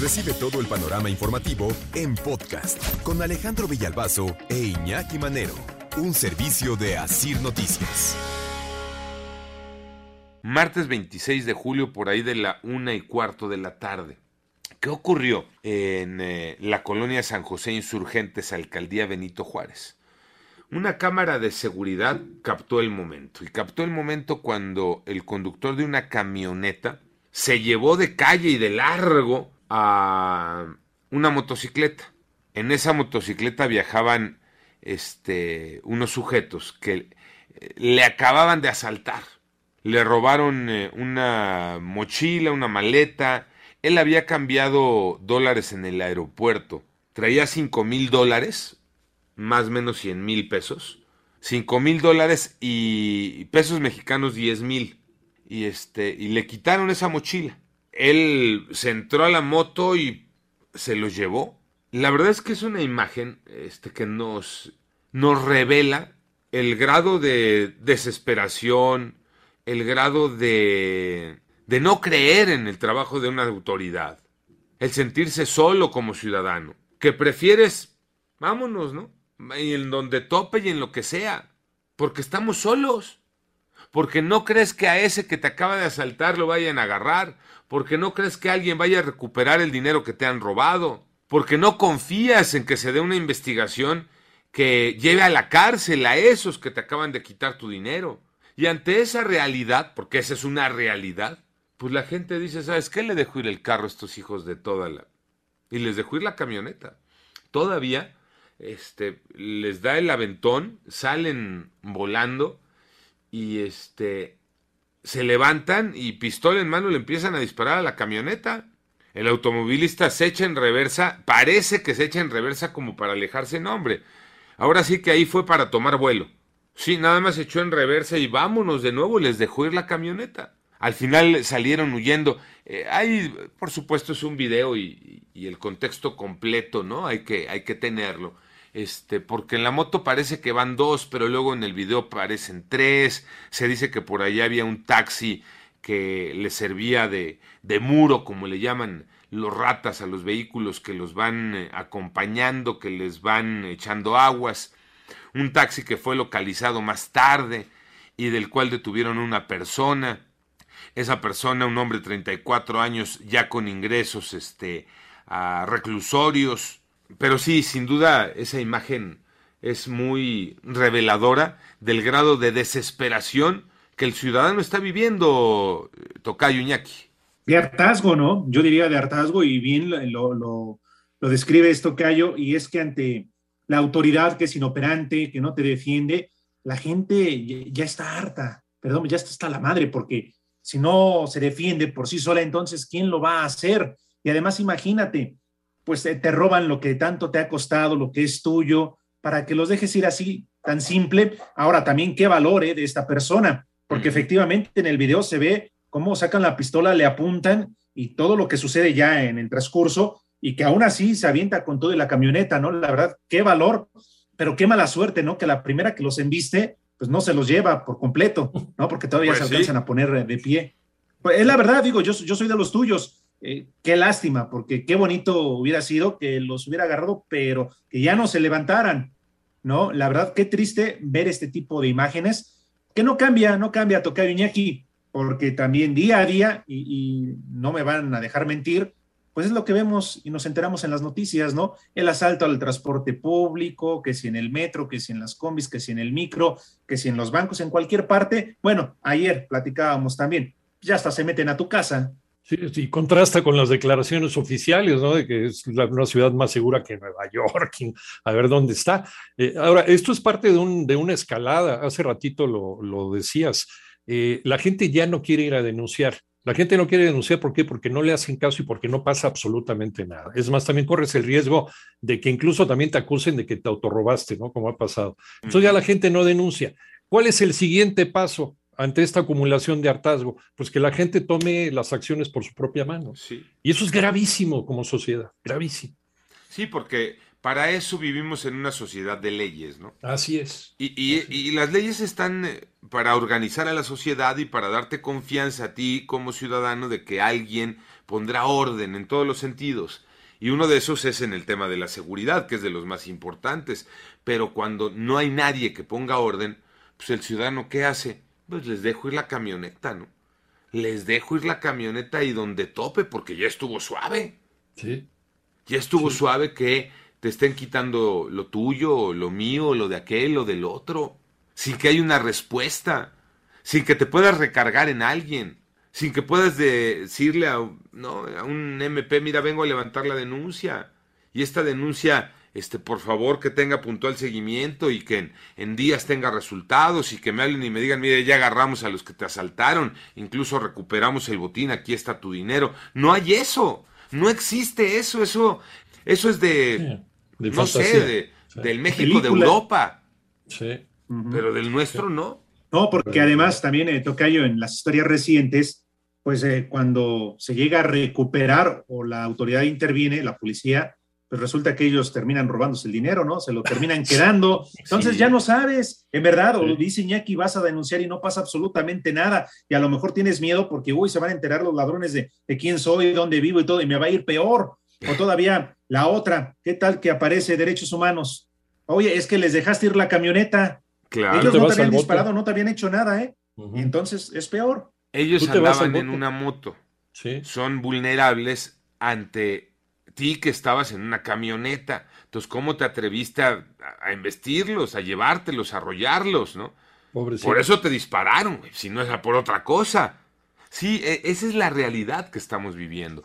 Recibe todo el panorama informativo en podcast con Alejandro Villalbazo e Iñaki Manero, un servicio de Asir Noticias. Martes 26 de julio por ahí de la una y cuarto de la tarde. ¿Qué ocurrió en eh, la colonia San José Insurgentes, alcaldía Benito Juárez? Una cámara de seguridad captó el momento y captó el momento cuando el conductor de una camioneta se llevó de calle y de largo a una motocicleta. En esa motocicleta viajaban este, unos sujetos que eh, le acababan de asaltar. Le robaron eh, una mochila, una maleta. Él había cambiado dólares en el aeropuerto. Traía cinco mil dólares, más o menos cien mil pesos. Cinco mil dólares y pesos mexicanos diez mil. Y, este, y le quitaron esa mochila él se entró a la moto y se lo llevó. La verdad es que es una imagen este, que nos, nos revela el grado de desesperación, el grado de, de no creer en el trabajo de una autoridad, el sentirse solo como ciudadano, que prefieres, vámonos, ¿no? En donde tope y en lo que sea, porque estamos solos porque no crees que a ese que te acaba de asaltar lo vayan a agarrar, porque no crees que alguien vaya a recuperar el dinero que te han robado, porque no confías en que se dé una investigación que lleve a la cárcel a esos que te acaban de quitar tu dinero. Y ante esa realidad, porque esa es una realidad, pues la gente dice, ¿sabes qué? Le dejo ir el carro a estos hijos de toda la... Y les dejo ir la camioneta. Todavía, este, les da el aventón, salen volando y este se levantan y pistola en mano le empiezan a disparar a la camioneta. El automovilista se echa en reversa, parece que se echa en reversa como para alejarse, no hombre. Ahora sí que ahí fue para tomar vuelo. Sí, nada más se echó en reversa y vámonos de nuevo, les dejó ir la camioneta. Al final salieron huyendo. Eh, hay, por supuesto, es un video y, y, el contexto completo, ¿no? Hay que, hay que tenerlo este, porque en la moto parece que van dos, pero luego en el video parecen tres, se dice que por allá había un taxi que le servía de, muro, como le llaman los ratas a los vehículos que los van eh, acompañando, que les van echando aguas, un taxi que fue localizado más tarde y del cual detuvieron una persona, esa persona, un hombre de 34 años, ya con ingresos este, reclusorios, pero sí, sin duda, esa imagen es muy reveladora del grado de desesperación que el ciudadano está viviendo, Tocayo Iñaki. De hartazgo, ¿no? Yo diría de hartazgo y bien lo, lo, lo describe esto, Tocayo, y es que ante la autoridad que es inoperante, que no te defiende, la gente ya está harta, perdón, ya está la madre, porque si no se defiende por sí sola, entonces, ¿quién lo va a hacer? Y además, imagínate, pues te roban lo que tanto te ha costado, lo que es tuyo, para que los dejes ir así, tan simple. Ahora también qué valor de esta persona, porque efectivamente en el video se ve cómo sacan la pistola, le apuntan y todo lo que sucede ya en el transcurso y que aún así se avienta con todo y la camioneta, ¿no? La verdad, qué valor, pero qué mala suerte, ¿no? Que la primera que los embiste, pues no se los lleva por completo, ¿no? Porque todavía pues se alcanzan a poner de pie. Pues es la verdad, digo, yo, yo soy de los tuyos eh, qué lástima, porque qué bonito hubiera sido que los hubiera agarrado, pero que ya no se levantaran, ¿no? La verdad, qué triste ver este tipo de imágenes, que no cambia, no cambia Tocayo Iñaki, porque también día a día, y, no me van a dejar mentir, pues es lo que vemos y nos enteramos en las noticias, ¿no? El asalto al transporte público, que si en el metro, que si en las combis, que si en el micro, que si en los bancos, en cualquier parte. Bueno, ayer platicábamos también, ya hasta se meten a tu casa, Sí, y contrasta con las declaraciones oficiales, ¿no? De que es una ciudad más segura que Nueva York, a ver dónde está. Eh, ahora, esto es parte de, un, de una escalada, hace ratito lo, lo decías, eh, la gente ya no quiere ir a denunciar. La gente no quiere denunciar, ¿por qué? Porque no le hacen caso y porque no pasa absolutamente nada. Es más, también corres el riesgo de que incluso también te acusen de que te autorrobaste, ¿no? Como ha pasado. Entonces ya la gente no denuncia. ¿Cuál es el siguiente paso? Ante esta acumulación de hartazgo? Pues que la gente tome las acciones por su propia mano. Sí. Y eso es gravísimo como sociedad, gravísimo. Sí, porque para eso vivimos en una sociedad de leyes, ¿no? Así es. Y, las leyes están eh, para organizar a la sociedad y para darte confianza a ti como ciudadano de que alguien pondrá orden en todos los sentidos. Y uno de esos es en el tema de la seguridad, que es de los más importantes. Pero cuando no hay nadie que ponga orden, pues el ciudadano, ¿qué hace? Pues les dejo ir la camioneta, ¿no? Les dejo ir la camioneta y donde tope, porque ya estuvo suave. Sí. Ya estuvo suave que te estén quitando lo tuyo, lo mío, lo de aquel, lo del otro, sin que haya una respuesta, sin que te puedas recargar en alguien, sin que puedas decirle a, no, a un MP, mira, vengo a levantar la denuncia. Y esta denuncia, este, por favor, que tenga puntual seguimiento y que en, en días tenga resultados y que me hablen y me digan, mire, ya agarramos a los que te asaltaron, incluso recuperamos el botín, aquí está tu dinero. No hay eso, no existe eso, eso, eso es de, De no fantasía. sé, de, Sí. del México de. Europa, Sí. Pero del nuestro no. No, porque además también, eh, Tocayo, en las historias recientes, pues eh, cuando se llega a recuperar o la autoridad interviene, la policía, pues resulta que ellos terminan robándose el dinero, ¿no? Se lo terminan quedando. Entonces Sí. ya no sabes, en verdad, o dice Iñaki, vas a denunciar y no pasa absolutamente nada. Y a lo mejor tienes miedo porque, uy, se van a enterar los ladrones de, de quién soy, dónde vivo y todo, y me va a ir peor. O todavía la otra, ¿qué tal que aparece derechos humanos? Oye, es que les dejaste ir la camioneta. Claro. Ellos te no te habían bote. disparado, no te habían hecho nada, ¿eh? Y entonces es peor. Ellos andaban en bote. una moto. Sí. Son vulnerables ante ti que estabas en una camioneta. Entonces, ¿cómo te atreviste a, a investirlos, a llevártelos, a arrollarlos, no? Pobrecito. Por eso te dispararon, si no es por otra cosa. Sí, e- esa es la realidad que estamos viviendo.